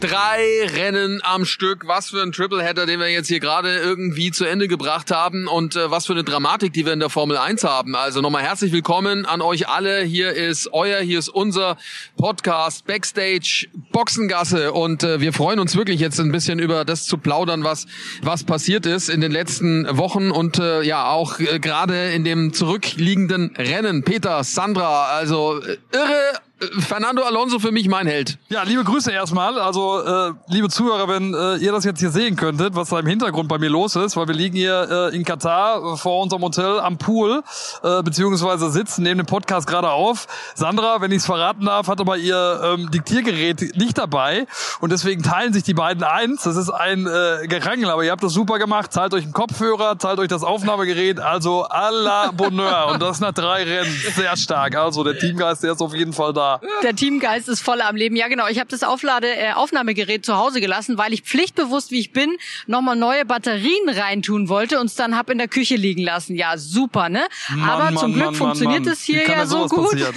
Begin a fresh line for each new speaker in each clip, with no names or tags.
Drei Rennen am Stück. Was für ein Tripleheader, den wir jetzt hier gerade irgendwie zu Ende gebracht haben und äh, was für eine Dramatik, die wir in der Formel 1 haben. Also nochmal herzlich willkommen an euch alle. Hier ist euer, hier ist unser Podcast Backstage Boxengasse und äh, wir freuen uns wirklich jetzt ein bisschen über das zu plaudern, was was passiert ist in den letzten Wochen und äh, ja auch äh, gerade in dem zurückliegenden Rennen. Peter, Sandra, also äh, irre Fernando Alonso für mich mein Held.
Ja, liebe Grüße erstmal. Also, äh, liebe Zuhörer, wenn äh, ihr das jetzt hier sehen könntet, was da im Hintergrund bei mir los ist, weil wir liegen hier äh, in Katar vor unserem Hotel am Pool, äh, beziehungsweise sitzen, nehmen den Podcast gerade auf. Sandra, wenn ich es verraten darf, hat aber ihr ähm, Diktiergerät nicht dabei und deswegen teilen sich die beiden eins. Das ist ein äh, Gerangel, aber ihr habt das super gemacht. Zahlt euch einen Kopfhörer, zahlt euch das Aufnahmegerät, also à la Bonheur. und das nach drei Rennen. Sehr stark. Also, der Teamgeist, der ist auf jeden Fall da.
Der Teamgeist ist voll am Leben. Ja, genau. Ich habe das Auflade äh, Aufnahmegerät zu Hause gelassen, weil ich pflichtbewusst, wie ich bin, nochmal neue Batterien reintun wollte und es dann hab in der Küche liegen lassen. Ja, super, ne?
Mann,
Aber
Mann,
zum Glück
Mann,
funktioniert es hier ja so gut.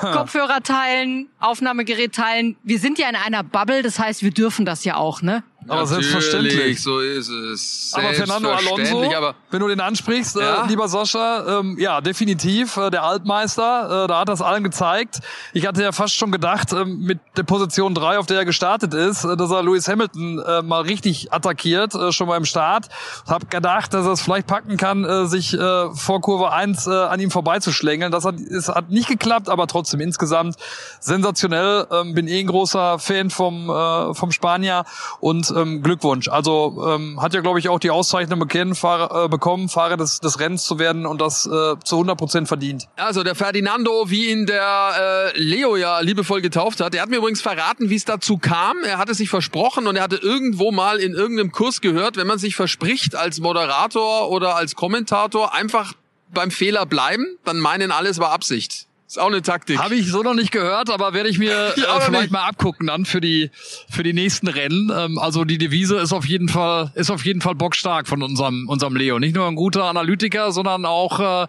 Kopfhörer teilen, Aufnahmegerät teilen. Wir sind ja in einer Bubble, das heißt, wir dürfen das ja auch, ne?
Aber
Natürlich,
selbstverständlich.
so ist es.
Aber Fernando Alonso,
aber
wenn du den ansprichst,
Ja?
äh, lieber Sascha, ähm, ja, definitiv, äh, der Altmeister, äh, da hat das allen gezeigt. Ich hatte ja fast schon gedacht, ähm, mit der Position 3, auf der er gestartet ist, äh, dass er Lewis Hamilton äh, mal richtig attackiert, äh, schon beim Start. Hab gedacht, dass er es vielleicht packen kann, äh, sich äh, vor Kurve 1 äh, an ihm vorbeizuschlängeln. Das hat, es hat nicht geklappt, aber trotzdem insgesamt sensationell. Ähm, bin eh ein großer Fan vom, äh, vom Spanier und ähm, Glückwunsch. Also ähm, hat ja, glaube ich, auch die Auszeichnung bekennen, Fahrer, äh, bekommen, Fahrer des, des Rennens zu werden und das äh, zu 100 Prozent verdient.
Also der Ferdinando, wie ihn der äh, Leo ja liebevoll getauft hat, der hat mir übrigens verraten, wie es dazu kam. Er hatte sich versprochen und er hatte irgendwo mal in irgendeinem Kurs gehört, wenn man sich verspricht als Moderator oder als Kommentator, einfach beim Fehler bleiben, dann meinen alle, es war Absicht. Ist auch eine Taktik.
Habe ich so noch nicht gehört, aber werde ich mir
Ja,
äh, vielleicht
nicht.
mal abgucken dann für die für die nächsten Rennen. Ähm, also die Devise ist auf jeden Fall ist auf jeden Fall bockstark von unserem unserem Leo. Nicht nur ein guter Analytiker, sondern auch äh,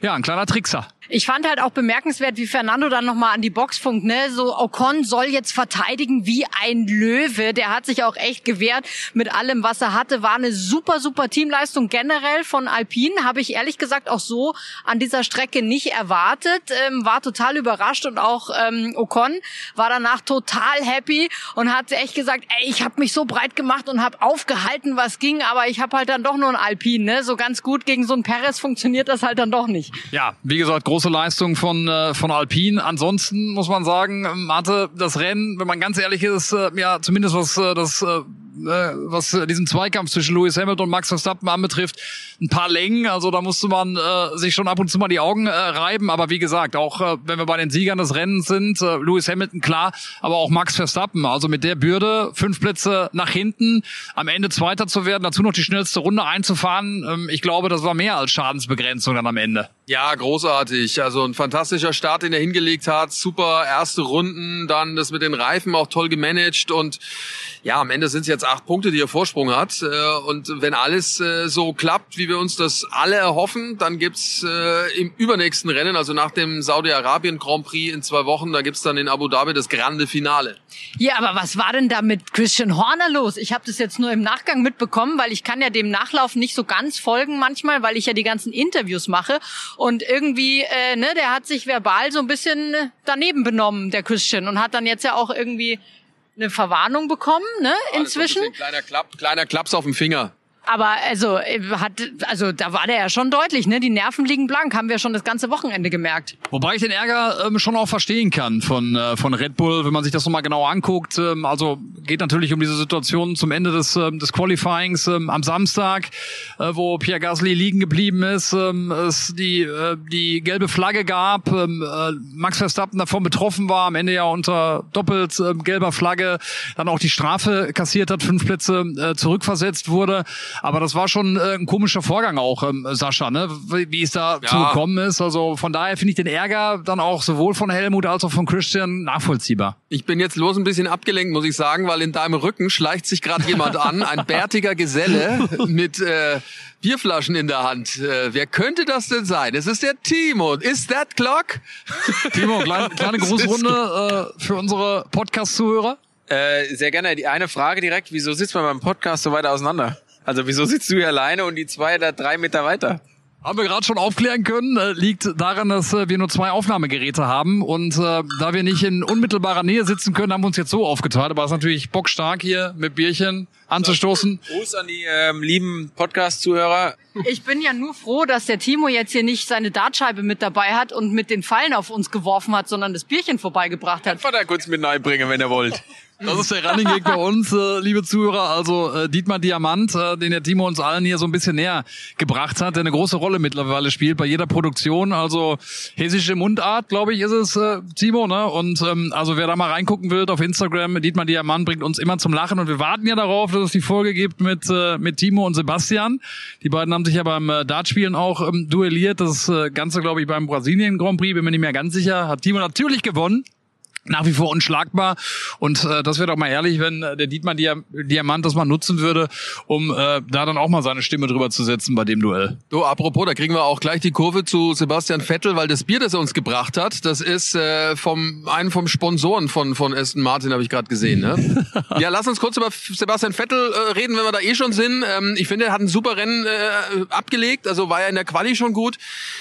ja ein kleiner Trickser.
Ich fand halt auch bemerkenswert, wie Fernando dann nochmal an die Box funkt, ne? So, Ocon soll jetzt verteidigen wie ein Löwe. Der hat sich auch echt gewehrt mit allem, was er hatte. War eine super, super Teamleistung generell von Alpine. Habe ich ehrlich gesagt auch so an dieser Strecke nicht erwartet. Ähm, war total überrascht und auch ähm, Ocon war danach total happy und hat echt gesagt, ey, ich habe mich so breit gemacht und habe aufgehalten, was ging, aber ich habe halt dann doch nur ein Alpine, ne? So ganz gut gegen so ein Perez funktioniert das halt dann doch nicht.
Ja, wie gesagt, große Leistung von äh, von Alpine. Ansonsten muss man sagen, hatte das Rennen, wenn man ganz ehrlich ist, äh, ja zumindest was äh, das äh, äh, was äh, diesen Zweikampf zwischen Lewis Hamilton und Max Verstappen anbetrifft, ein paar Längen. Also da musste man äh, sich schon ab und zu mal die Augen äh, reiben. Aber wie gesagt, auch äh, wenn wir bei den Siegern des Rennens sind, äh, Lewis Hamilton klar, aber auch Max Verstappen. Also mit der Bürde fünf Plätze nach hinten, am Ende Zweiter zu werden, dazu noch die schnellste Runde einzufahren. Ähm, ich glaube, das war mehr als Schadensbegrenzung dann am Ende.
Ja, großartig. Also ein fantastischer Start, den er hingelegt hat. Super erste Runden, dann das mit den Reifen auch toll gemanagt und ja, am Ende sind es jetzt acht Punkte, die er Vorsprung hat. Äh, Und wenn alles äh, so klappt, wie wir uns das alle erhoffen, dann gibt's äh, im übernächsten Rennen, also nach dem Saudi-Arabien Grand Prix in zwei Wochen, da gibt's dann in Abu Dhabi das grande Finale.
Ja, aber was war denn da mit Christian Horner los? Ich habe das jetzt nur im Nachgang mitbekommen, weil ich kann ja dem Nachlauf nicht so ganz folgen manchmal, weil ich ja die ganzen Interviews mache und irgendwie, äh, ne, der hat sich verbal so ein bisschen daneben benommen, der Christian, und hat dann jetzt ja auch irgendwie eine Verwarnung bekommen, ne, inzwischen.
Ein kleiner, Klapp, kleiner Klaps auf dem Finger.
Aber also äh, hat, also da war der ja schon deutlich, ne? Die Nerven liegen blank, haben wir schon das ganze Wochenende gemerkt.
Wobei ich den Ärger ähm, schon auch verstehen kann von, äh, von Red Bull, wenn man sich das nochmal genau anguckt. Ähm, also geht natürlich um diese Situation zum Ende des, ähm, des Qualifyings ähm, am Samstag, äh, wo Pierre Gasly liegen geblieben ist, ähm, es die, äh, die gelbe Flagge gab, ähm, äh, Max Verstappen davon betroffen war, am Ende ja unter doppelt ähm, gelber Flagge, dann auch die Strafe kassiert hat, fünf Plätze äh, zurückversetzt wurde. Aber das war schon äh, ein komischer Vorgang auch, ähm, Sascha, ne? wie, wie es da ja. gekommen ist. Also von daher finde ich den Ärger dann auch sowohl von Helmut als auch von Christian nachvollziehbar.
Ich bin jetzt los ein bisschen abgelenkt, muss ich sagen, weil in deinem Rücken schleicht sich gerade jemand an, ein bärtiger Geselle mit äh, Bierflaschen in der Hand. Äh, wer könnte das denn sein? Es ist der Timo. Ist that clock?
Timo, kleine, kleine Grußrunde äh, für unsere Podcast-Zuhörer.
Äh, sehr gerne. Die eine Frage direkt, wieso sitzt man beim Podcast so weit auseinander? Also wieso sitzt du hier alleine und die zwei da drei Meter weiter?
Haben wir gerade schon aufklären können, äh, liegt daran, dass äh, wir nur zwei Aufnahmegeräte haben und äh, da wir nicht in unmittelbarer Nähe sitzen können, haben wir uns jetzt so aufgeteilt. Aber es ist natürlich bockstark hier mit Bierchen anzustoßen.
Gruß an die ähm, lieben Podcast-Zuhörer.
Ich bin ja nur froh, dass der Timo jetzt hier nicht seine Dartscheibe mit dabei hat und mit den Fallen auf uns geworfen hat, sondern das Bierchen vorbeigebracht hat.
Da kurz mit reinbringen, wenn ihr wollt.
Das ist der Running Gag bei uns, äh, liebe Zuhörer. Also äh, Dietmar Diamant, äh, den der Timo uns allen hier so ein bisschen näher gebracht hat, der eine große Rolle mittlerweile spielt bei jeder Produktion. Also hessische Mundart, glaube ich, ist es, äh, Timo. Ne? Und ähm, also wer da mal reingucken will auf Instagram, Dietmar Diamant bringt uns immer zum Lachen. Und wir warten ja darauf, dass es die Folge gibt mit, äh, mit Timo und Sebastian. Die beiden haben sich ja beim äh, Dartspielen auch ähm, duelliert. Das äh, Ganze, glaube ich, beim Brasilien Grand Prix, bin mir nicht mehr ganz sicher. Hat Timo natürlich gewonnen nach wie vor unschlagbar. Und äh, das wäre doch mal ehrlich, wenn äh, der Dietmar Diamant das mal nutzen würde, um äh, da dann auch mal seine Stimme drüber zu setzen bei dem Duell.
Du, apropos, da kriegen wir auch gleich die Kurve zu Sebastian Vettel, weil das Bier, das er uns gebracht hat, das ist äh, vom einen vom Sponsoren von von Aston Martin, habe ich gerade gesehen. Ne? ja, lass uns kurz über Sebastian Vettel äh, reden, wenn wir da eh schon sind. Ähm, ich finde, er hat ein super Rennen äh, abgelegt, also war er in der Quali schon gut.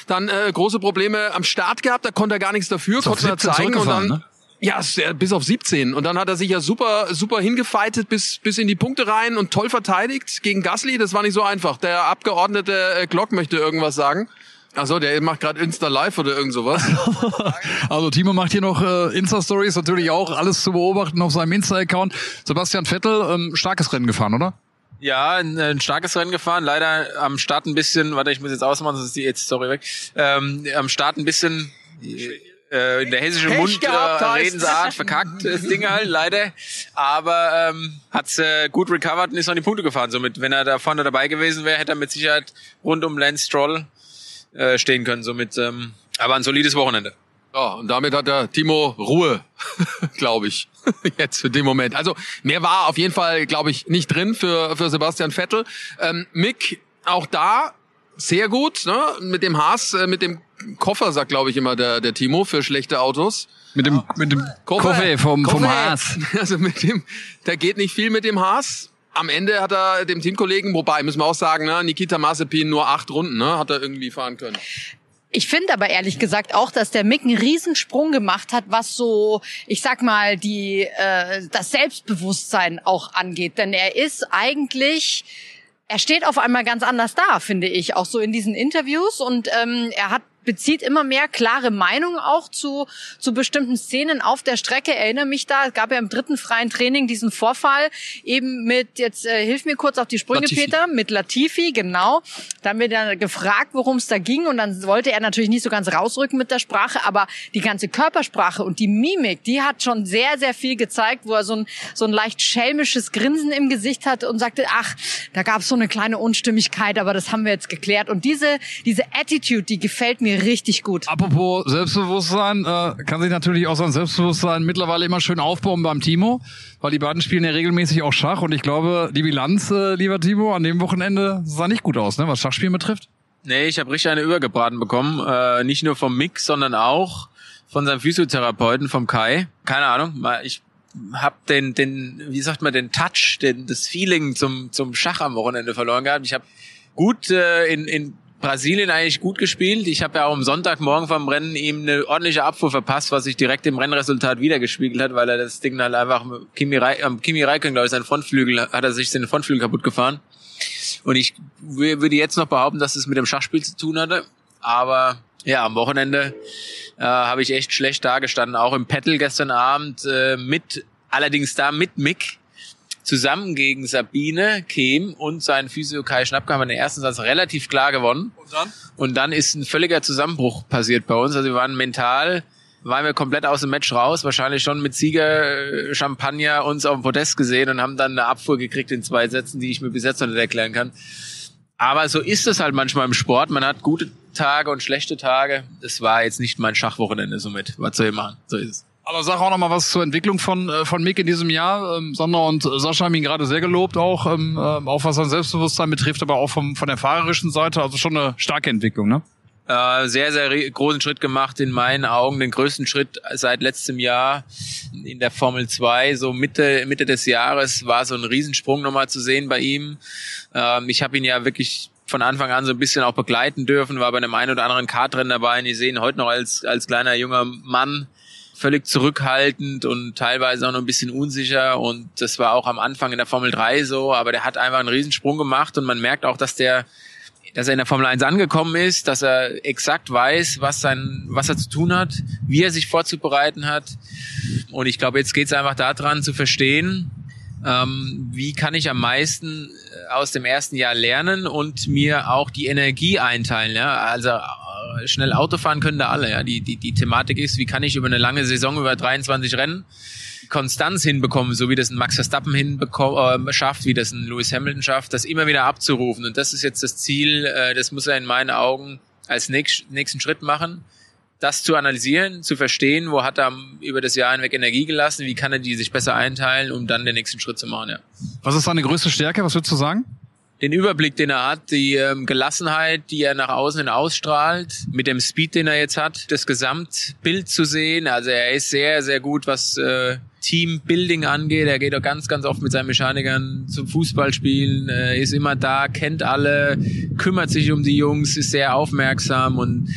Dann äh, große Probleme am Start gehabt, da konnte er gar nichts dafür, konnte er zeigen und dann ne? Ja, bis auf 17. Und dann hat er sich ja super, super hingefeitet bis, bis in die Punkte rein und toll verteidigt gegen Gasly. Das war nicht so einfach. Der Abgeordnete äh, Glock möchte irgendwas sagen. Ach so, der macht gerade Insta Live oder irgend sowas.
also Timo macht hier noch äh, Insta Stories natürlich auch alles zu beobachten auf seinem Insta Account. Sebastian Vettel ähm, starkes Rennen gefahren, oder?
Ja, ein, ein, starkes Rennen gefahren. Leider am Start ein bisschen, warte, ich muss jetzt ausmachen, sonst ist die jetzt Story weg. Ähm, am Start ein bisschen äh, in der hessischen Pech Mund gehabt, äh, Redensart verkackt, das Ding halt, leider. Aber ähm, hat's äh, gut recovered und ist an die Punkte gefahren. Somit, wenn er da vorne dabei gewesen wäre, hätte er mit Sicherheit rund um Lance Stroll äh, stehen können. Somit, ähm, aber ein solides Wochenende.
Ja, und damit hat der Timo Ruhe, glaube ich, jetzt für den Moment. Also mehr war auf jeden Fall, glaube ich, nicht drin für, für Sebastian Vettel. Ähm, Mick, auch da sehr gut, ne? Mit dem Haas, äh, mit dem Koffer, sagt glaube ich immer der, der Timo, für schlechte Autos.
Mit dem, mit dem Koffer, Koffer vom, Koffer. vom Haas.
Also mit dem, da geht nicht viel mit dem Haas. Am Ende hat er dem Teamkollegen, wobei, müssen wir auch sagen, ne, Nikita Mazepin nur acht Runden, ne, hat er irgendwie fahren können.
Ich finde aber ehrlich gesagt auch, dass der Mick einen Riesensprung gemacht hat, was so, ich sag mal, die äh, das Selbstbewusstsein auch angeht. Denn er ist eigentlich er steht auf einmal ganz anders da, finde ich, auch so in diesen Interviews. Und ähm, er hat bezieht immer mehr klare Meinungen auch zu, zu bestimmten Szenen auf der Strecke. Erinnere mich da, es gab ja im dritten freien Training diesen Vorfall eben mit, jetzt äh, hilf mir kurz auf die Sprünge, Latifi. Peter, mit Latifi, genau. Da haben wir dann gefragt, worum es da ging und dann wollte er natürlich nicht so ganz rausrücken mit der Sprache, aber die ganze Körpersprache und die Mimik, die hat schon sehr, sehr viel gezeigt, wo er so ein, so ein leicht schelmisches Grinsen im Gesicht hatte und sagte, ach, da gab es so eine kleine Unstimmigkeit, aber das haben wir jetzt geklärt. Und diese, diese Attitude, die gefällt mir mir richtig gut.
Apropos Selbstbewusstsein, äh, kann sich natürlich auch sein Selbstbewusstsein mittlerweile immer schön aufbauen beim Timo, weil die beiden spielen ja regelmäßig auch Schach und ich glaube, die Bilanz, äh, lieber Timo, an dem Wochenende sah nicht gut aus, ne, was Schachspielen betrifft.
Nee, ich habe richtig eine übergebraten bekommen. Äh, nicht nur vom Mix, sondern auch von seinem Physiotherapeuten, vom Kai. Keine Ahnung, ich hab den, den, wie sagt man, den Touch, den, das Feeling zum, zum Schach am Wochenende verloren gehabt. Ich habe gut äh, in, in Brasilien eigentlich gut gespielt. Ich habe ja auch am Sonntagmorgen vom Rennen ihm eine ordentliche Abfuhr verpasst, was sich direkt im Rennresultat wiedergespiegelt hat, weil er das Ding halt einfach am Kimi Räikkönen, glaube ich, seinen Frontflügel, hat er sich den Frontflügel kaputt gefahren. Und ich würde jetzt noch behaupten, dass es mit dem Schachspiel zu tun hatte. Aber ja, am Wochenende äh, habe ich echt schlecht dargestanden. Auch im Pettel gestern Abend äh, mit, allerdings da mit Mick zusammen gegen Sabine Kehm und seinen Physio Kai Schnappke haben wir den ersten Satz relativ klar gewonnen. Und dann? Und dann ist ein völliger Zusammenbruch passiert bei uns. Also wir waren mental waren wir komplett aus dem Match raus, wahrscheinlich schon mit Sieger äh, Champagner uns auf dem Podest gesehen und haben dann eine Abfuhr gekriegt in zwei Sätzen, die ich mir bis jetzt noch nicht erklären kann. Aber so ist es halt manchmal im Sport. Man hat gute Tage und schlechte Tage. Das war jetzt nicht mein Schachwochenende somit. Was soll ich machen? So ist es.
Aber sag auch noch mal was zur Entwicklung von äh, von Mick in diesem Jahr. Ähm, Sandra und Sascha haben ihn gerade sehr gelobt, auch ähm, äh, auch was sein Selbstbewusstsein betrifft, aber auch vom, von der fahrerischen Seite. Also schon eine starke Entwicklung, ne?
Äh, sehr, sehr großen Schritt gemacht, in meinen Augen den größten Schritt seit letztem Jahr in der Formel 2. So Mitte, Mitte des Jahres war so ein Riesensprung nochmal zu sehen bei ihm. Ähm, ich habe ihn ja wirklich von Anfang an so ein bisschen auch begleiten dürfen, war bei einem einen oder anderen Kartrennen dabei. Und ich sehe ihn heute noch als, als kleiner junger Mann völlig zurückhaltend und teilweise auch noch ein bisschen unsicher und das war auch am Anfang in der Formel 3 so, aber der hat einfach einen Riesensprung gemacht und man merkt auch, dass der dass er in der Formel 1 angekommen ist, dass er exakt weiß, was sein, was er zu tun hat, wie er sich vorzubereiten hat. Und ich glaube, jetzt geht es einfach daran zu verstehen, ähm, wie kann ich am meisten äh, aus dem ersten Jahr lernen und mir auch die Energie einteilen. Ja? Also schnell Auto fahren können da alle. Ja? Die, die, die Thematik ist, wie kann ich über eine lange Saison, über 23 Rennen, Konstanz hinbekommen, so wie das ein Max Verstappen hinbekommen, äh, schafft, wie das ein Lewis Hamilton schafft, das immer wieder abzurufen. Und das ist jetzt das Ziel, äh, das muss er in meinen Augen als nächst, nächsten Schritt machen, das zu analysieren, zu verstehen, wo hat er über das Jahr hinweg Energie gelassen, wie kann er die sich besser einteilen, um dann den nächsten Schritt zu machen. Ja.
Was ist seine größte Stärke? Was würdest du sagen?
Den Überblick, den er hat, die ähm, Gelassenheit, die er nach außen hin ausstrahlt, mit dem Speed, den er jetzt hat, das Gesamtbild zu sehen. Also er ist sehr, sehr gut, was äh, Teambuilding angeht. Er geht auch ganz, ganz oft mit seinen Mechanikern zum Fußballspielen, äh, ist immer da, kennt alle, kümmert sich um die Jungs, ist sehr aufmerksam und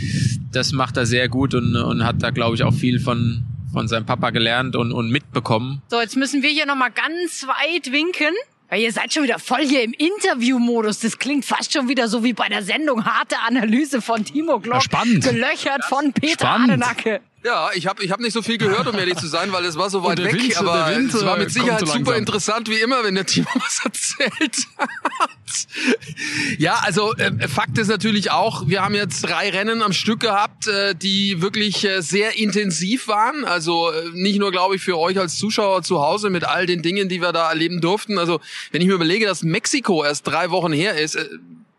das macht er sehr gut und, und hat da, glaube ich, auch viel von, von seinem Papa gelernt und, und mitbekommen.
So, jetzt müssen wir hier nochmal ganz weit winken. Weil ihr seid schon wieder voll hier im Interviewmodus. Das klingt fast schon wieder so wie bei der Sendung Harte Analyse von Timo Glock.
Ja, spannend.
Gelöchert von Peter
Spannend.
Adenacke.
Ja, ich habe ich hab nicht so viel gehört, um ehrlich zu sein, weil es war so weit weg.
Wind-
aber
Wind,
es war mit Sicherheit
so
super interessant, wie immer, wenn der Timo was erzählt hat. Ja, also äh, Fakt ist natürlich auch, wir haben jetzt drei Rennen am Stück gehabt, äh, die wirklich äh, sehr intensiv waren. Also äh, nicht nur, glaube ich, für euch als Zuschauer zu Hause mit all den Dingen, die wir da erleben durften. Also wenn ich mir überlege, dass Mexiko erst drei Wochen her ist, äh,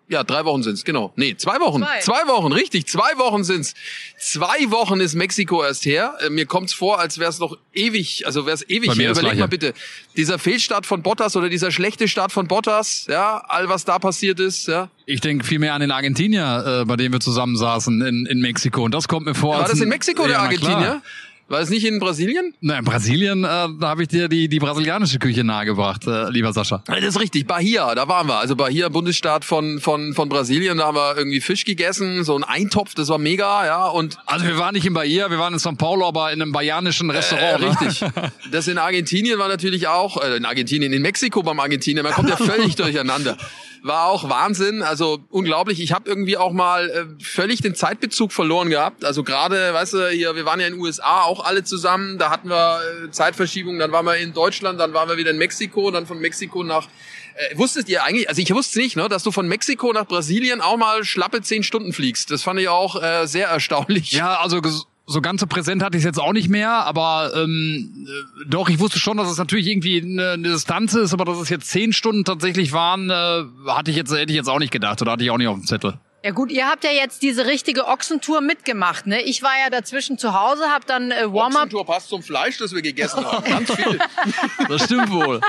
ja, drei Wochen sind's, genau. Nee, zwei Wochen.
Zwei.
Zwei Wochen, richtig. Zwei Wochen sind's. Zwei Wochen ist Mexiko erst her. Äh, Mir kommt's vor, als wär's noch ewig, also wär's ewig
Bei mir
her. Überleg
Gleiche.
mal bitte. Dieser Fehlstart von Bottas oder dieser schlechte Start von Bottas, ja, all was da passiert ist, ja.
Ich denke vielmehr an den Argentinier, äh, bei dem wir zusammen saßen in, in Mexiko. Und das kommt mir vor.
War
als
das in
ein-
Mexiko
ja,
der
klar.
Argentinier? War es nicht in Brasilien?
Na, in Brasilien, äh, da habe ich dir die, die brasilianische Küche nahegebracht, äh, lieber Sascha.
Das ist richtig, Bahia, da waren wir. Also Bahia, Bundesstaat von, von, von Brasilien, da haben wir irgendwie Fisch gegessen, so ein Eintopf, das war mega, ja, und
Also wir waren nicht in Bahia, wir waren in São Paulo, aber in einem bahianischen
Äh,
Restaurant. ne?
richtig. Das in Argentinien war natürlich auch, äh, in Argentinien, in Mexiko beim Argentinien, man kommt ja völlig durcheinander. War auch Wahnsinn, also unglaublich. Ich habe irgendwie auch mal äh, völlig den Zeitbezug verloren gehabt. Also gerade, weißt du, hier, wir waren ja in den USA auch alle zusammen, da hatten wir äh, Zeitverschiebung, dann waren wir in Deutschland, dann waren wir wieder in Mexiko, dann von Mexiko nach äh, wusstet ihr eigentlich, also ich wusste nicht, ne, dass du von Mexiko nach Brasilien auch mal schlappe zehn Stunden fliegst. Das fand ich auch äh, sehr erstaunlich.
Ja, also so ganz so präsent hatte ich es jetzt auch nicht mehr, aber ähm, äh, doch, ich wusste schon, dass es natürlich irgendwie eine, eine Distanz ist, aber dass es jetzt zehn Stunden tatsächlich waren, äh, hatte ich jetzt, hätte ich jetzt auch nicht gedacht oder hatte ich auch nicht auf dem Zettel.
Ja gut, ihr habt ja jetzt diese richtige Ochsentour mitgemacht, ne? Ich war ja dazwischen zu Hause, hab dann äh, Warm-up.
Ochsentour passt zum Fleisch, das wir gegessen haben. Ganz viel.
Das stimmt wohl.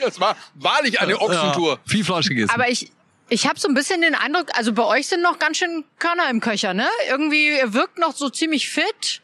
Das war wahrlich eine Ochsentour.
Ja, viel Fleisch gegessen.
Aber ich, ich habe so ein bisschen den Eindruck, also bei euch sind noch ganz schön Körner im Köcher, ne? Irgendwie, ihr wirkt noch so ziemlich fit.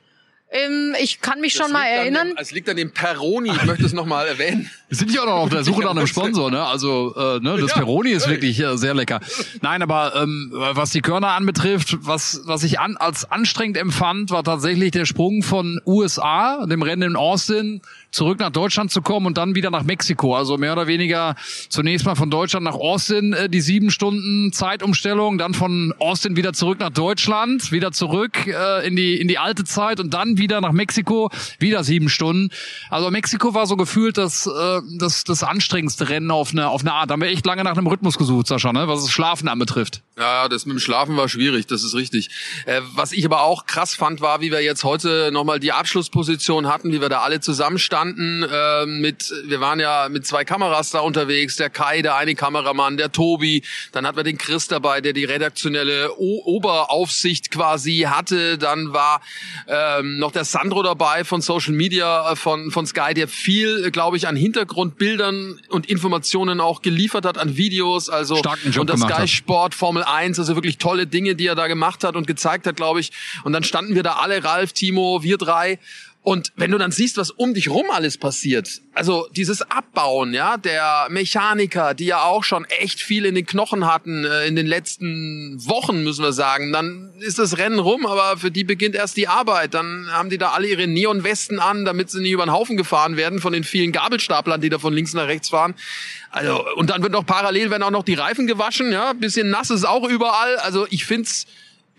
Ähm, ich kann mich schon
Das
mal
liegt an
erinnern.
Dem, es liegt an dem Peroni, ich möchte es nochmal erwähnen.
Wir sind ja auch noch auf der Suche nach einem Sponsor, ne? Also äh, ne, das
Ja,
Peroni ist
ey.
wirklich äh, sehr lecker. Nein, aber ähm, was die Körner anbetrifft, was was ich an, als anstrengend empfand, war tatsächlich der Sprung von USA, dem Rennen in Austin, zurück nach Deutschland zu kommen und dann wieder nach Mexiko. Also mehr oder weniger zunächst mal von Deutschland nach Austin äh, die sieben Stunden Zeitumstellung, dann von Austin wieder zurück nach Deutschland, wieder zurück äh, in die in die alte Zeit und dann wieder nach Mexiko, wieder sieben Stunden. Also Mexiko war so gefühlt das äh, das das anstrengendste Rennen auf eine auf eine Art. Da haben wir echt lange nach einem Rhythmus gesucht, Sascha, ne? was das Schlafen anbetrifft.
Ja, das mit dem Schlafen war schwierig, das ist richtig. Äh, was ich aber auch krass fand, war, wie wir jetzt heute nochmal die Abschlussposition hatten, wie wir da alle zusammenstanden. Äh, mit, wir waren ja mit zwei Kameras da unterwegs, der Kai, der eine Kameramann, der Tobi, dann hatten wir den Chris dabei, der die redaktionelle o Oberaufsicht quasi hatte. Dann war ähm, noch der Sandro dabei von Social Media, äh, von, von Sky, der viel, glaube ich, an Hintergrundbildern und Informationen auch geliefert hat, an Videos. Also
Starken Job
und das Sky. Sport Formel 1, also wirklich tolle Dinge, die er da gemacht hat und gezeigt hat, glaube ich. Und dann standen wir da alle, Ralf, Timo, wir drei. Und wenn du dann siehst, was um dich rum alles passiert, also dieses Abbauen, ja, der Mechaniker, die ja auch schon echt viel in den Knochen hatten äh, in den letzten Wochen, müssen wir sagen, dann ist das Rennen rum, aber für die beginnt erst die Arbeit. Dann haben die da alle ihre Neonwesten an, damit sie nicht über den Haufen gefahren werden von den vielen Gabelstaplern, die da von links nach rechts fahren. Also und dann wird noch parallel werden auch noch die Reifen gewaschen, ja, bisschen nass ist auch überall. Also ich find's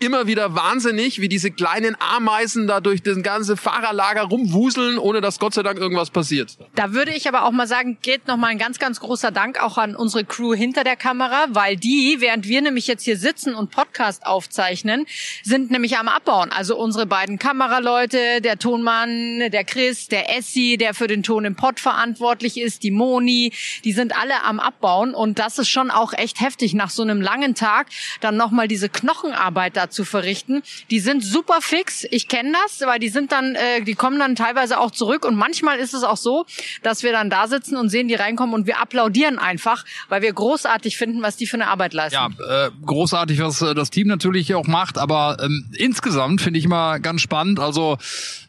immer wieder wahnsinnig, wie diese kleinen Ameisen da durch das ganze Fahrerlager rumwuseln, ohne dass Gott sei Dank irgendwas passiert.
Da würde ich aber auch mal sagen, geht nochmal ein ganz, ganz großer Dank auch an unsere Crew hinter der Kamera, weil die, während wir nämlich jetzt hier sitzen und Podcast aufzeichnen, sind nämlich am Abbauen. Also unsere beiden Kameraleute, der Tonmann, der Chris, der Essi, der für den Ton im Pod verantwortlich ist, die Moni, die sind alle am Abbauen und das ist schon auch echt heftig, nach so einem langen Tag dann nochmal diese Knochenarbeit da zu verrichten. Die sind super fix. Ich kenne das, weil die sind dann, äh, die kommen dann teilweise auch zurück und manchmal ist es auch so, dass wir dann da sitzen und sehen die reinkommen und wir applaudieren einfach, weil wir großartig finden, was die für eine Arbeit leisten.
Ja, äh, großartig, was äh, das Team natürlich auch macht, aber ähm, insgesamt finde ich immer ganz spannend. Also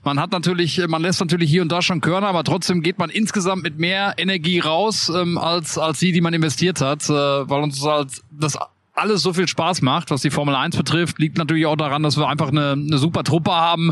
man hat natürlich, man lässt natürlich hier und da schon Körner, aber trotzdem geht man insgesamt mit mehr Energie raus ähm, als als die, die man investiert hat, äh, weil uns halt das alles so viel Spaß macht, was die Formel 1 betrifft, liegt natürlich auch daran, dass wir einfach eine, eine super Truppe haben,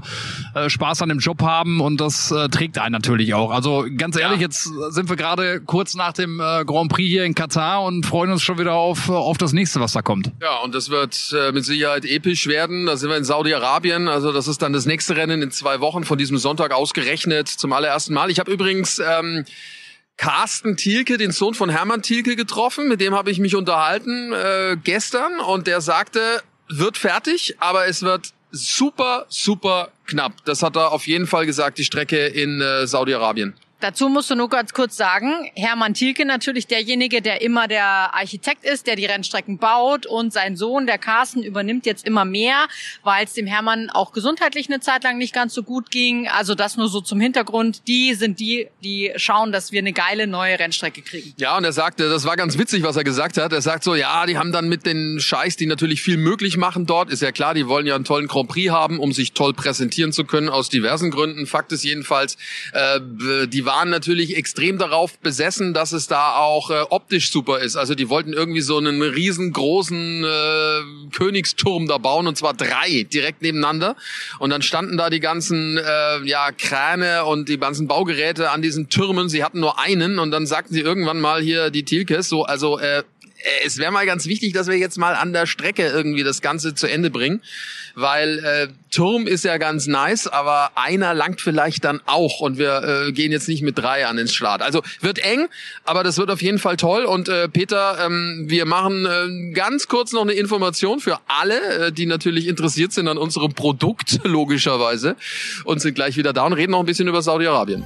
äh, Spaß an dem Job haben und das äh, trägt einen natürlich auch. Also ganz ehrlich, jetzt sind wir gerade kurz nach dem äh, Grand Prix hier in Katar und freuen uns schon wieder auf, äh, auf das nächste, was da kommt.
Ja, und das wird äh, mit Sicherheit episch werden. Da sind wir in Saudi-Arabien. Also das ist dann das nächste Rennen in zwei Wochen von diesem Sonntag ausgerechnet zum allerersten Mal. Ich habe übrigens ähm, Carsten Thielke, den Sohn von Hermann Thielke, getroffen. Mit dem habe ich mich unterhalten äh, gestern und der sagte, wird fertig, aber es wird super, super knapp. Das hat er auf jeden Fall gesagt, die Strecke in äh, Saudi-Arabien.
Dazu musst du nur ganz kurz sagen, Hermann Thielke natürlich derjenige, der immer der Architekt ist, der die Rennstrecken baut und sein Sohn, der Carsten, übernimmt jetzt immer mehr, weil es dem Hermann auch gesundheitlich eine Zeit lang nicht ganz so gut ging. Also das nur so zum Hintergrund. Die sind die, die schauen, dass wir eine geile neue Rennstrecke kriegen.
Ja, und er sagte, das war ganz witzig, was er gesagt hat. Er sagt so, ja, die haben dann mit den Scheiß, die natürlich viel möglich machen dort, ist ja klar, die wollen ja einen tollen Grand Prix haben, um sich toll präsentieren zu können, aus diversen Gründen. Fakt ist jedenfalls, äh, die waren natürlich extrem darauf besessen, dass es da auch äh, optisch super ist. Also die wollten irgendwie so einen riesengroßen äh, Königsturm da bauen und zwar drei direkt nebeneinander. Und dann standen da die ganzen äh, ja Kräne und die ganzen Baugeräte an diesen Türmen. Sie hatten nur einen und dann sagten sie irgendwann mal hier die Tilkes so, also äh, es wäre mal ganz wichtig, dass wir jetzt mal an der Strecke irgendwie das Ganze zu Ende bringen, weil äh, Turm ist ja ganz nice, aber einer langt vielleicht dann auch und wir äh, gehen jetzt nicht mit drei an den Start. Also wird eng, aber das wird auf jeden Fall toll und äh, Peter, ähm, wir machen äh, ganz kurz noch eine Information für alle, äh, die natürlich interessiert sind an unserem Produkt, logischerweise, und sind gleich wieder da und reden noch ein bisschen über Saudi-Arabien.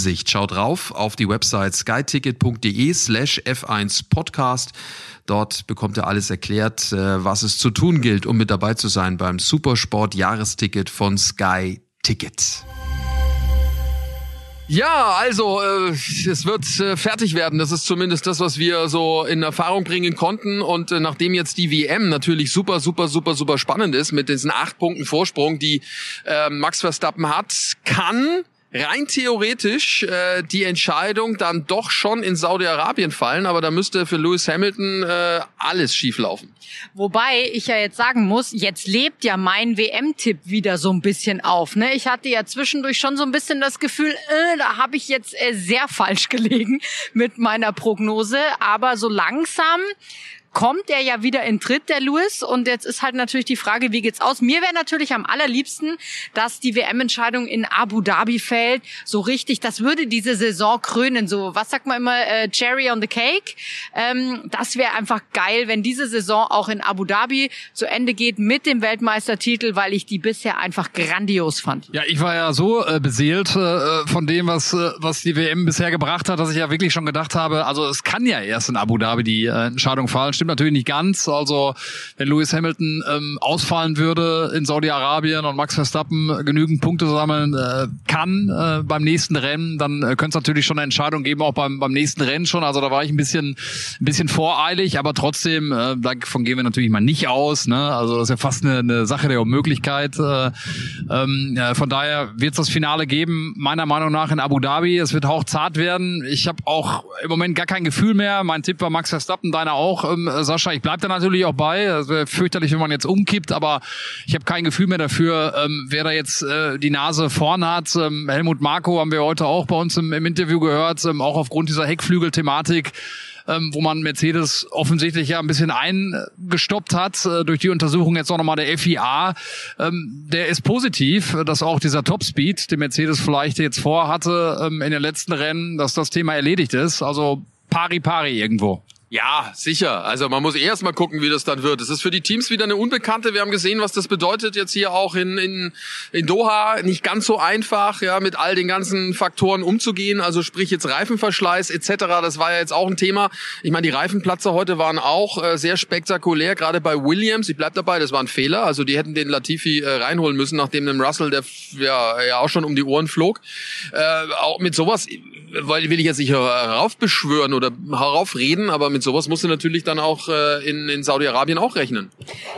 Schaut drauf auf die Website skyticket.de slash F1 Podcast. Dort bekommt ihr alles erklärt, äh, was es zu tun gilt, um mit dabei zu sein beim Supersport Jahresticket von Sky Ticket. Ja, also äh, es wird äh, fertig werden. Das ist zumindest das, was wir so in Erfahrung bringen konnten. Und äh, nachdem jetzt die WM natürlich super, super, super, super spannend ist mit diesen acht Punkten Vorsprung, die äh, Max Verstappen hat, kann rein theoretisch äh, die Entscheidung dann doch schon in Saudi-Arabien fallen, aber da müsste für Lewis Hamilton äh, alles schieflaufen.
Wobei ich ja jetzt sagen muss, jetzt lebt ja mein WM-Tipp wieder so ein bisschen auf. Ne? Ich hatte ja zwischendurch schon so ein bisschen das Gefühl, äh, da habe ich jetzt äh, sehr falsch gelegen mit meiner Prognose, aber so langsam kommt er ja wieder in Tritt, der Lewis. Und jetzt ist halt natürlich die Frage, wie geht's aus? Mir wäre natürlich am allerliebsten, dass die WM-Entscheidung in Abu Dhabi fällt. So richtig, das würde diese Saison krönen. So, was sagt man immer, äh, Cherry on the Cake? Ähm, das wäre einfach geil, wenn diese Saison auch in Abu Dhabi zu Ende geht mit dem Weltmeistertitel, weil ich die bisher einfach grandios fand.
Ja, ich war ja so äh, beseelt äh, von dem, was, äh, was die WM bisher gebracht hat, dass ich ja wirklich schon gedacht habe, also es kann ja erst in Abu Dhabi die äh, Entscheidung fallen stimmt natürlich nicht ganz. Also wenn Lewis Hamilton ähm, ausfallen würde in Saudi-Arabien und Max Verstappen genügend Punkte sammeln äh, kann äh, beim nächsten Rennen, dann äh, könnte es natürlich schon eine Entscheidung geben, auch beim, beim nächsten Rennen schon. Also da war ich ein bisschen, ein bisschen voreilig, aber trotzdem, äh, davon gehen wir natürlich mal nicht aus. Ne? Also das ist ja fast eine, eine Sache der Unmöglichkeit. Äh, ähm, ja, von daher wird es das Finale geben, meiner Meinung nach in Abu Dhabi. Es wird hauchzart werden. Ich habe auch im Moment gar kein Gefühl mehr. Mein Tipp war Max Verstappen, deiner auch. Ähm, äh, Sascha, ich bleib da natürlich auch bei. Es wäre fürchterlich, wenn man jetzt umkippt, aber ich habe kein Gefühl mehr dafür, ähm, wer da jetzt äh, die Nase vorn hat. Ähm, Helmut Marko haben wir heute auch bei uns im, im Interview gehört, ähm, auch aufgrund dieser Heckflügel-Thematik. Ähm, wo man Mercedes offensichtlich ja ein bisschen eingestoppt hat äh, durch die Untersuchung jetzt auch nochmal der FIA. Ähm, der ist positiv, dass auch dieser Topspeed, den Mercedes vielleicht jetzt vorhatte ähm, in den letzten Rennen, dass das Thema erledigt ist. Also pari pari irgendwo.
Ja, sicher. Also man muss erst mal gucken, wie das dann wird. Es ist für die Teams wieder eine Unbekannte. Wir haben gesehen, was das bedeutet jetzt hier auch in, in, in Doha. Nicht ganz so einfach, ja, mit all den ganzen Faktoren umzugehen. Also sprich jetzt Reifenverschleiß etc. Das war ja jetzt auch ein Thema. Ich meine, die Reifenplatzer heute waren auch äh, sehr spektakulär, gerade bei Williams. Ich bleib dabei, das war ein Fehler. Also die hätten den Latifi äh, reinholen müssen, nachdem dem Russell, der ja, ja auch schon um die Ohren flog. Äh, auch mit sowas weil will ich jetzt nicht heraufbeschwören oder heraufreden, aber mit sowas musst du natürlich dann auch äh, in, in Saudi-Arabien auch rechnen.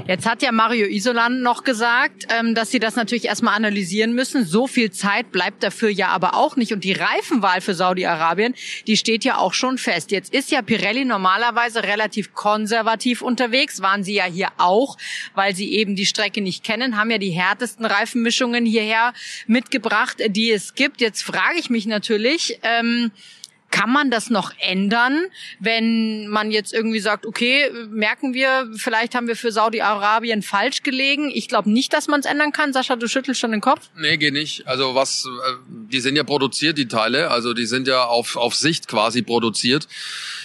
Jetzt hat ja Mario Isolan noch gesagt, ähm, dass sie das natürlich erstmal analysieren müssen. So viel Zeit bleibt dafür ja aber auch nicht. Und die Reifenwahl für Saudi-Arabien, die steht ja auch schon fest. Jetzt ist ja Pirelli normalerweise relativ konservativ unterwegs, waren sie ja hier auch, weil sie eben die Strecke nicht kennen, haben ja die härtesten Reifenmischungen hierher mitgebracht, die es gibt. Jetzt frage ich mich natürlich, ähm, kann man das noch ändern, wenn man jetzt irgendwie sagt, okay, merken wir, vielleicht haben wir für Saudi-Arabien falsch gelegen. Ich glaube nicht, dass man es ändern kann. Sascha, du schüttelst schon den Kopf?
Nee, geht nicht. Also was, äh, die sind ja produziert, die Teile. Also die sind ja auf, auf Sicht quasi produziert.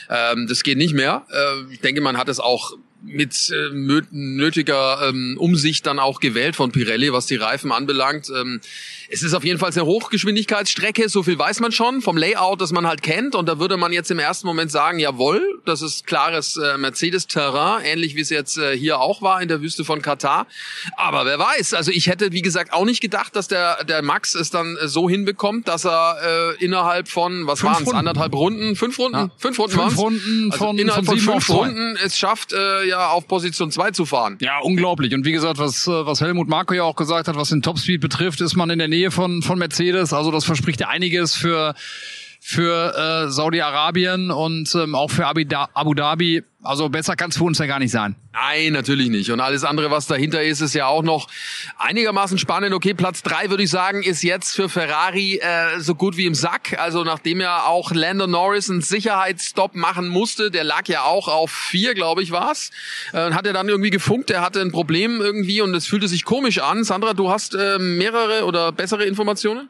Ähm, das geht nicht mehr. Äh, ich denke, man hat es auch mit äh, nötiger ähm, Umsicht dann auch gewählt von Pirelli, was die Reifen anbelangt. Ähm, es ist auf jeden Fall eine Hochgeschwindigkeitsstrecke, so viel weiß man schon vom Layout, das man halt kennt. Und da würde man jetzt im ersten Moment sagen, jawohl, das ist klares äh, Mercedes-Terrain, ähnlich wie es jetzt äh, hier auch war in der Wüste von Katar. Aber wer weiß, also ich hätte, wie gesagt, auch nicht gedacht, dass der, der Max es dann äh, so hinbekommt, dass er äh, innerhalb von, was waren es, anderthalb Runden, fünf Runden, ja. fünf Runden,
fünf Runden
also
von,
innerhalb
von,
fünf Runden es schafft, äh, ja auf Position 2 zu fahren.
Ja, unglaublich. Und wie gesagt, was, äh, was Helmut Marko ja auch gesagt hat, was den Topspeed betrifft, ist man in der Nähe von, von Mercedes. Also das verspricht ja einiges für für äh, Saudi-Arabien und ähm, auch für Abu Dhabi. Also besser kann es für uns ja gar nicht sein.
Nein, natürlich nicht. Und alles andere, was dahinter ist, ist ja auch noch einigermaßen spannend. Okay, Platz drei würde ich sagen, ist jetzt für Ferrari äh, so gut wie im Sack. Also nachdem ja auch Lando Norris einen Sicherheitsstopp machen musste, der lag ja auch auf vier, glaube ich, war's. Äh, hat er dann irgendwie gefunkt, er hatte ein Problem irgendwie und es fühlte sich komisch an. Sandra, du hast äh, mehrere oder bessere Informationen?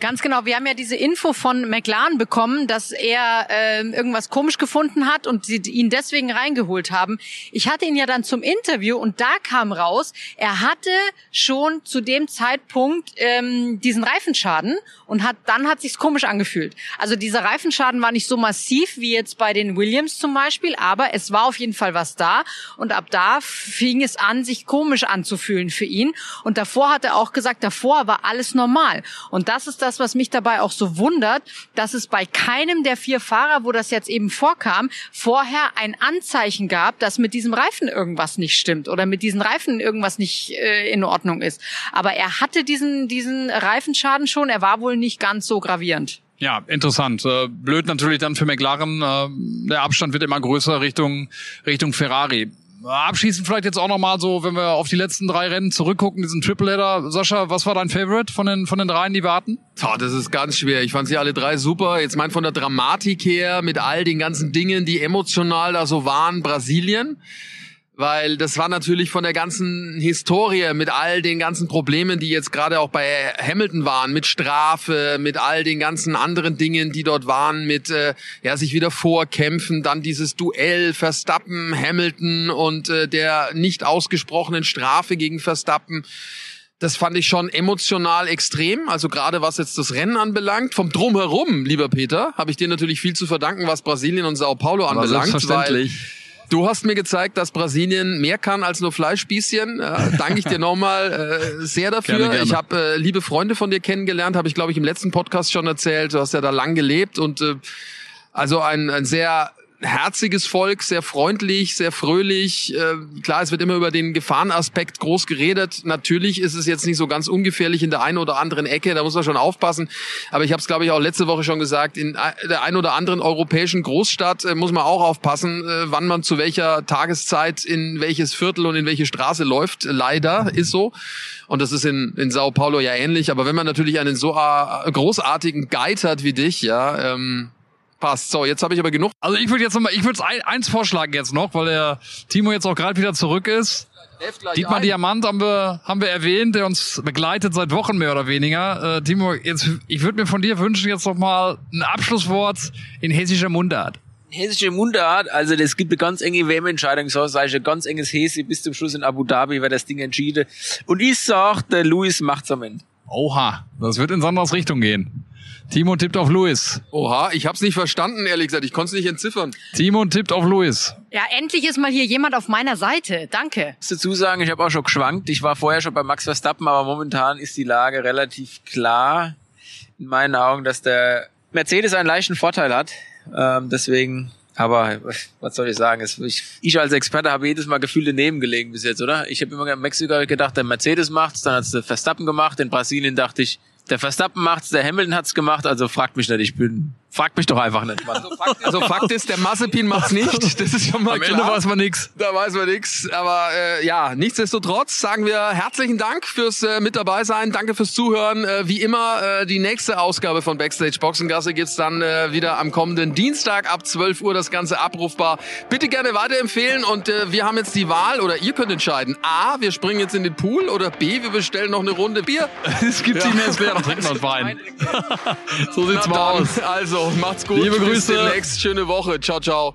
Ganz genau. Wir haben ja diese Info von McLaren bekommen, dass er äh, irgendwas komisch gefunden hat und sie ihn deswegen reingeholt haben. Ich hatte ihn ja dann zum Interview und da kam raus, er hatte schon zu dem Zeitpunkt ähm, diesen Reifenschaden und hat dann hat sich's komisch angefühlt. Also dieser Reifenschaden war nicht so massiv wie jetzt bei den Williams zum Beispiel, aber es war auf jeden Fall was da und ab da fing es an, sich komisch anzufühlen für ihn. Und davor hat er auch gesagt, davor war alles normal. Und das ist das was mich dabei auch so wundert, dass es bei keinem der vier Fahrer, wo das jetzt eben vorkam, vorher ein Anzeichen gab, dass mit diesem Reifen irgendwas nicht stimmt oder mit diesen Reifen irgendwas nicht äh, in Ordnung ist. Aber er hatte diesen, diesen Reifenschaden schon, er war wohl nicht ganz so gravierend.
Ja, interessant. Äh, blöd natürlich dann für McLaren. Äh, der Abstand wird immer größer Richtung Richtung Ferrari. Abschließend vielleicht jetzt auch nochmal so, wenn wir auf die letzten drei Rennen zurückgucken, diesen Tripleheader. Sascha, was war dein Favorite von den, von den dreien, die wir hatten?
Oh, das ist ganz schwer. Ich fand sie alle drei super. Jetzt meint von der Dramatik her, mit all den ganzen Dingen, die emotional da so waren, Brasilien weil das war natürlich von der ganzen Historie mit all den ganzen Problemen, die jetzt gerade auch bei Hamilton waren, mit Strafe, mit all den ganzen anderen Dingen, die dort waren, mit äh, ja sich wieder vorkämpfen, dann dieses Duell Verstappen, Hamilton und äh, der nicht ausgesprochenen Strafe gegen Verstappen. Das fand ich schon emotional extrem, also gerade was jetzt das Rennen anbelangt. Vom Drumherum, lieber Peter, habe ich dir natürlich viel zu verdanken, was Brasilien und Sao Paulo anbelangt.
Selbstverständlich.
Du hast mir gezeigt, dass Brasilien mehr kann als nur Fleischspießchen. Äh, danke ich dir nochmal äh, sehr dafür.
Gerne, gerne.
Ich habe äh, liebe Freunde von dir kennengelernt, habe ich glaube ich im letzten Podcast schon erzählt. Du hast ja da lang gelebt und äh, also ein, ein sehr herziges Volk, sehr freundlich, sehr fröhlich. Äh, klar, es wird immer über den Gefahrenaspekt groß geredet. Natürlich ist es jetzt nicht so ganz ungefährlich in der einen oder anderen Ecke, da muss man schon aufpassen. Aber ich habe es, glaube ich, auch letzte Woche schon gesagt, in der einen oder anderen europäischen Großstadt äh, muss man auch aufpassen, äh, wann man zu welcher Tageszeit in welches Viertel und in welche Straße läuft. Leider ist so. Und das ist in, in Sao Paulo ja ähnlich. Aber wenn man natürlich einen so äh, großartigen Guide hat wie dich, ja, ähm, passt. So, jetzt habe ich aber genug.
Also ich würde jetzt nochmal, ich würde eins vorschlagen jetzt noch, weil der Timo jetzt auch gerade wieder zurück ist. Dietmar
ein.
Diamant haben wir, haben wir erwähnt, der uns begleitet seit Wochen mehr oder weniger. Äh, Timo, jetzt, ich würde mir von dir wünschen jetzt noch mal ein Abschlusswort in hessischer Mundart.
Hessische Mundart, also das gibt eine ganz enge WM-Entscheidung, so sage ich ein ganz enges Hesse bis zum Schluss in Abu Dhabi wird das Ding entschieden. Und ich sag, der Luis macht's am Ende.
Oha, das wird in Sandras Richtung gehen. Timo tippt auf Luis.
Oha, ich habe es nicht verstanden, ehrlich gesagt. Ich konnte es nicht entziffern.
Timo tippt auf Luis.
Ja, endlich ist mal hier jemand auf meiner Seite. Danke.
Ich muss dazu sagen, ich habe auch schon geschwankt. Ich war vorher schon bei Max Verstappen, aber momentan ist die Lage relativ klar in meinen Augen, dass der Mercedes einen leichten Vorteil hat. Ähm, deswegen, aber was soll ich sagen? Ich, als Experte habe jedes Mal Gefühl daneben gelegen bis jetzt, oder? Ich habe immer in Mexiko gedacht, der Mercedes macht's, dann hat's der Verstappen gemacht. In Brasilien dachte ich, der Verstappen macht's, der Hamilton hat's gemacht. Also fragt mich nicht, ich bin, fragt mich doch einfach nicht. Mann.
Also Fakt ist, der Mazepin macht's nicht. Das ist schon mal
Am
klar.
Ende weiß man nix.
Da weiß man nix. Aber äh, ja, nichtsdestotrotz sagen wir herzlichen Dank fürs äh, mit dabei sein. Danke fürs Zuhören. Äh, wie immer, äh, die nächste Ausgabe von Backstage Boxengasse gibt's dann äh, wieder am kommenden Dienstag ab 12 Uhr das Ganze abrufbar. Bitte gerne weiterempfehlen und äh, wir haben jetzt die Wahl oder ihr könnt entscheiden. A, wir springen jetzt in den Pool oder B, wir bestellen noch eine Runde Bier.
Es gibt die Nestlé, trinkt man Wein. So sieht's
Na
mal
dann,
aus.
Also, macht's gut.
Liebe
Bis
Grüße.
demnächst. Schöne Woche. Ciao, ciao.